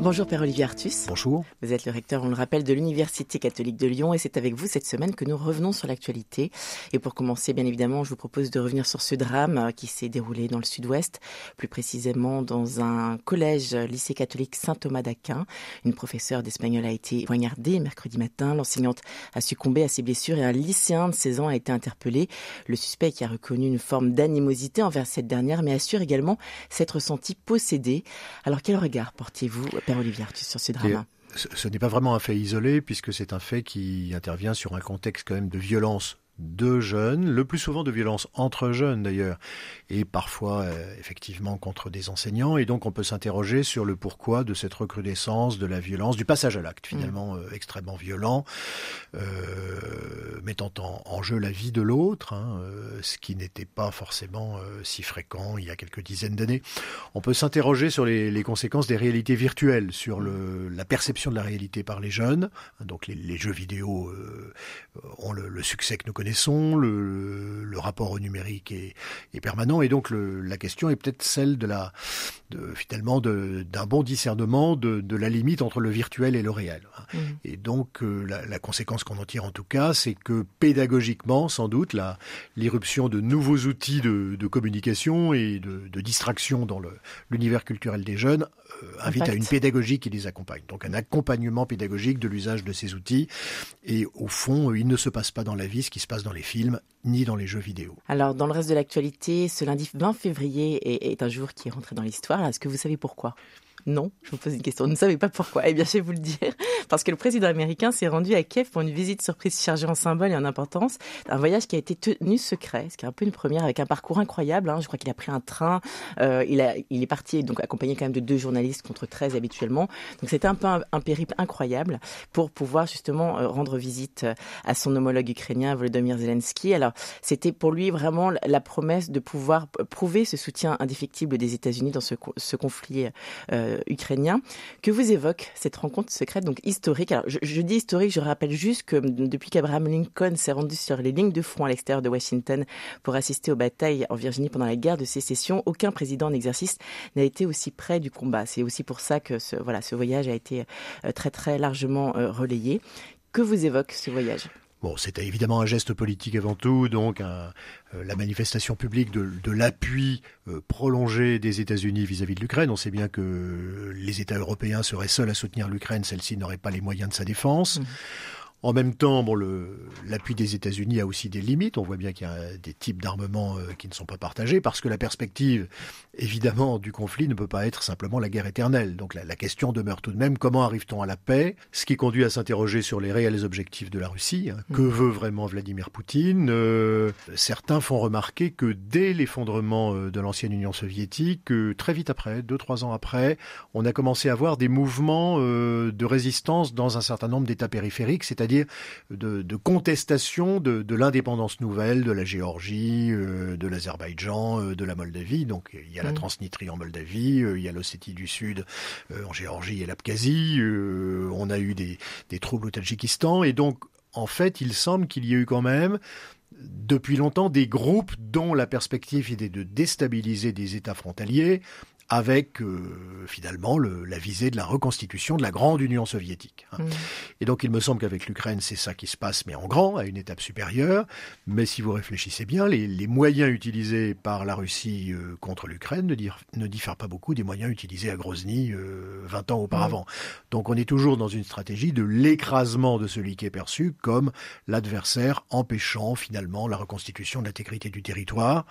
Bonjour Père Olivier Artus. Bonjour. Vous êtes le recteur, on le rappelle, de l'Université catholique de Lyon et c'est avec vous cette semaine que nous revenons sur l'actualité. Et pour commencer, bien évidemment, je vous propose de revenir sur ce drame euh, qui s'est déroulé dans le sud-ouest, plus précisément dans un collège lycée catholique Saint-Thomas d'Aquin. Une professeure d'espagnol a été poignardée mercredi matin, l'enseignante a succombé à ses blessures et un lycéen de 16 ans a été interpellé. Le suspect qui a reconnu une forme d'animosité envers cette dernière mais assure également s'être senti possédé. Alors quel regard portez-vous Père Olivier Artus, sur Ce n'est pas vraiment un fait isolé, puisque c'est un fait qui intervient sur un contexte quand même de violence de jeunes, le plus souvent de violences entre jeunes d'ailleurs, et parfois euh, effectivement contre des enseignants. Et donc on peut s'interroger sur le pourquoi de cette recrudescence de la violence, du passage à l'acte finalement mm. euh, extrêmement violent, euh, mettant en, jeu la vie de l'autre, hein, ce qui n'était pas forcément si fréquent il y a quelques dizaines d'années. On peut s'interroger sur les, les, conséquences des réalités virtuelles, sur le, la perception de la réalité par les jeunes. Donc les, les jeux vidéo ont le, le succès que nous connaissons connaissons, le, le rapport au numérique est, est permanent, et donc le, la question est peut-être celle de la, de, finalement, d'un bon discernement de, de, la limite entre le virtuel et le réel. Mmh. Et donc euh, la, la, conséquence qu'on en tire en tout cas, c'est que pédagogiquement, sans doute, l'irruption de nouveaux outils de, de communication et de, de distraction dans l'univers culturel des jeunes euh, invite à une pédagogie qui les accompagne. Donc un accompagnement pédagogique de l'usage de ces outils. Et au fond, il ne se passe pas dans la vie ce qui se passe dans les films ni dans les jeux vidéo. Alors, dans le reste de l'actualité, ce lundi 20 février est, est un jour qui est rentré dans l'histoire. Est-ce que vous savez pourquoi? Non, je vous pose une question. Vous ne savez pas pourquoi Eh bien, je vais vous le dire. Parce que le président américain s'est rendu à Kiev pour une visite surprise chargée en symboles et en importance. Un voyage qui a été tenu secret, ce qui est un peu une première, avec un parcours incroyable. Hein. Je crois qu'il a pris un train. Euh, il, a, il est parti, donc accompagné quand même de deux journalistes contre 13 habituellement. Donc c'était un peu un, périple incroyable pour pouvoir justement euh, rendre visite euh, à son homologue ukrainien, Volodymyr Zelensky. Alors c'était pour lui vraiment la promesse de pouvoir prouver ce soutien indéfectible des États-Unis dans ce, conflit euh, ukrainien. Que vous évoque cette rencontre secrète, donc historique Alors, je, dis historique, je rappelle juste que depuis qu'Abraham Lincoln s'est rendu sur les lignes de front à l'extérieur de Washington pour assister aux batailles en Virginie pendant la guerre de sécession, aucun président en exercice n'a été aussi près du combat. C'est aussi pour ça que ce, voilà, ce voyage a été euh, très très largement euh, relayé. Que vous évoque ce voyage? Bon, c'était évidemment un geste politique avant tout, donc euh, la manifestation publique de, de l'appui euh, prolongé des États-Unis vis-à-vis de l'Ukraine. On sait bien que les États européens seraient seuls à soutenir l'Ukraine, celle-ci n'aurait pas les moyens de sa défense. Mmh. En même temps, bon, l'appui des États-Unis a aussi des limites. On voit bien qu'il y a des types d'armements euh, qui ne sont pas partagés parce que la perspective, évidemment, du conflit ne peut pas être simplement la guerre éternelle. Donc la, la question demeure tout de même comment arrive-t-on à la paix? Ce qui conduit à s'interroger sur les réels objectifs de la Russie. Hein. Que mm. veut vraiment Vladimir Poutine? Euh, Certains font remarquer que dès l'effondrement euh, de l'ancienne Union soviétique, euh, très vite après, deux trois ans après, on a commencé à voir des mouvements euh, de résistance dans un certain nombre d'États périphériques, c'est-à-dire de, de, contestation de, de l'indépendance nouvelle de la Géorgie, euh, de l'Azerbaïdjan, euh, de la Moldavie. Donc il y a la mmh. Transnistrie en Moldavie, euh, il y a l'Ossétie du Sud en Géorgie et l'Abkhazie. On a eu des, des troubles au Tadjikistan. Et donc, en fait, il semble qu'il y ait eu quand même depuis longtemps des groupes dont la perspective était de déstabiliser des États frontaliers avec euh, finalement le, la visée de la reconstitution de la grande Union soviétique. Hein. Mmh. Et donc il me semble qu'avec l'Ukraine, c'est ça qui se passe, mais en grand, à une étape supérieure. Mais si vous réfléchissez bien, les, les moyens utilisés par la Russie euh, contre l'Ukraine ne, ne, diffèrent pas beaucoup des moyens utilisés à Grozny euh, 20 ans auparavant. Mmh. Donc on est toujours dans une stratégie de l'écrasement de celui qui est perçu comme l'adversaire, empêchant finalement la reconstitution de l'intégrité du territoire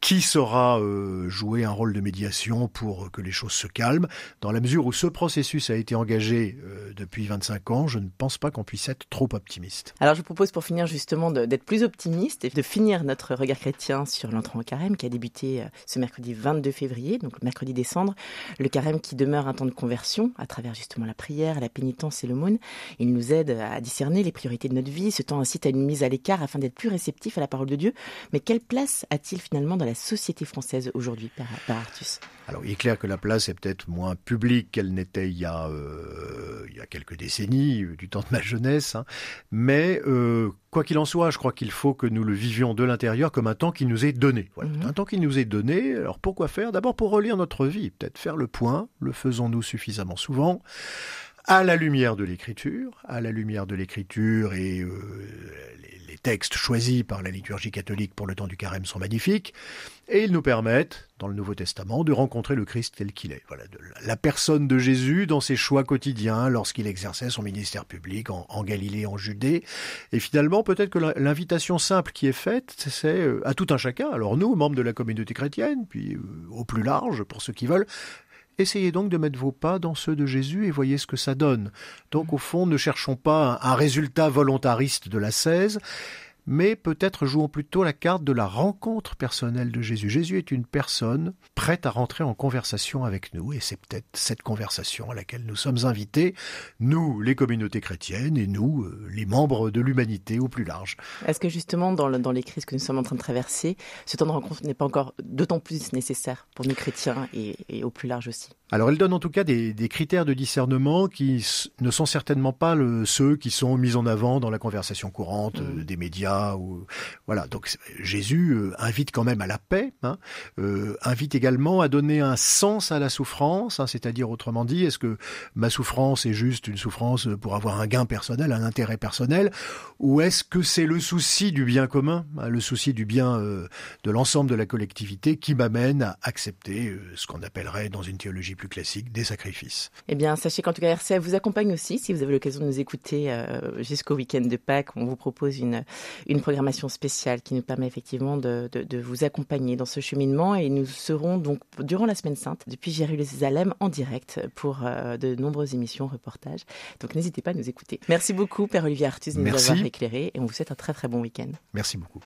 qui saura euh, jouer un rôle de médiation pour que les choses se calment. Dans la mesure où ce processus a été engagé euh, depuis 25 ans, je ne pense pas qu'on puisse être trop optimiste. Alors je vous propose pour finir justement d'être plus optimiste et de finir notre regard chrétien sur l'entrée en carême qui a débuté euh, ce mercredi 22 février, donc le mercredi décembre. Le carême qui demeure un temps de conversion à travers justement la prière, la pénitence et l'aumône. Il nous aide à discerner les priorités de notre vie. Ce temps incite à une mise à l'écart afin d'être plus réceptif à la parole de Dieu. Mais quelle place a-t-il finalement dans la société française aujourd'hui, Père Artus. Alors, il est clair que la place est peut-être moins publique qu'elle n'était il, y a, euh, il y a quelques décennies, euh, du temps de ma jeunesse, hein. mais euh, quoi qu'il en soit, je crois qu'il faut que nous le vivions de l'intérieur comme un temps qui nous est donné. Voilà, mhm. Un temps qui nous est donné, alors pourquoi faire? D'abord pour relire notre vie, peut-être faire le point, le faisons-nous suffisamment souvent à la lumière de l'écriture, à la lumière de l'écriture et euh, les, textes choisis par la liturgie catholique pour le temps du carême sont magnifiques, et ils nous permettent, dans le Nouveau Testament, de rencontrer le Christ tel qu'il est. Voilà, de la personne de Jésus dans ses choix quotidiens, lorsqu'il exerçait son ministère public en, en Galilée, en Judée, et finalement peut-être que l'invitation simple qui est faite, c'est euh, à tout un chacun. Alors nous, membres de la communauté chrétienne, puis euh, au plus large pour ceux qui veulent, Essayez donc de mettre vos pas dans ceux de Jésus et voyez ce que ça donne. Donc au fond, ne cherchons pas un résultat volontariste de la 16, mais peut-être jouons plutôt la carte de la rencontre personnelle de Jésus. Jésus est une personne prête à rentrer en conversation avec nous, et c'est peut-être cette conversation à laquelle nous sommes invités, nous, les communautés chrétiennes, et nous, euh, les membres de l'humanité au plus large. Est-ce que justement, dans, dans, les crises que nous sommes en train de traverser, ce temps de rencontre n'est pas encore d'autant plus nécessaire pour nous chrétiens et, et au plus large aussi? Alors elle donne en tout cas des, des, critères de discernement qui ne sont certainement pas le, ceux qui sont mis en avant dans la conversation courante mmh. euh, des médias. Voilà, donc Jésus euh, invite quand même à la paix, hein, euh, invite également à donner un sens à la souffrance, hein, c'est-à-dire autrement dit, est-ce que ma souffrance est juste une souffrance pour avoir un gain personnel, un intérêt personnel, ou est-ce que c'est le souci du bien commun, hein, le souci du bien euh, de l'ensemble de la collectivité qui m'amène à accepter ce qu'on appellerait dans une théologie plus classiques des sacrifices. Eh bien, sachez qu'en tout cas, RCF vous accompagne aussi. Si vous avez l'occasion de nous écouter jusqu'au week-end de Pâques, on vous propose une, une programmation spéciale qui nous permet effectivement de, de, vous accompagner dans ce cheminement. Et nous serons donc durant la Semaine Sainte depuis Jérusalem en direct pour euh, de nombreuses émissions, reportages. Donc n'hésitez pas à nous écouter. Merci beaucoup, Père Olivier Artus, de nous avoir éclairé et on vous souhaite un très très bon week-end. Merci beaucoup.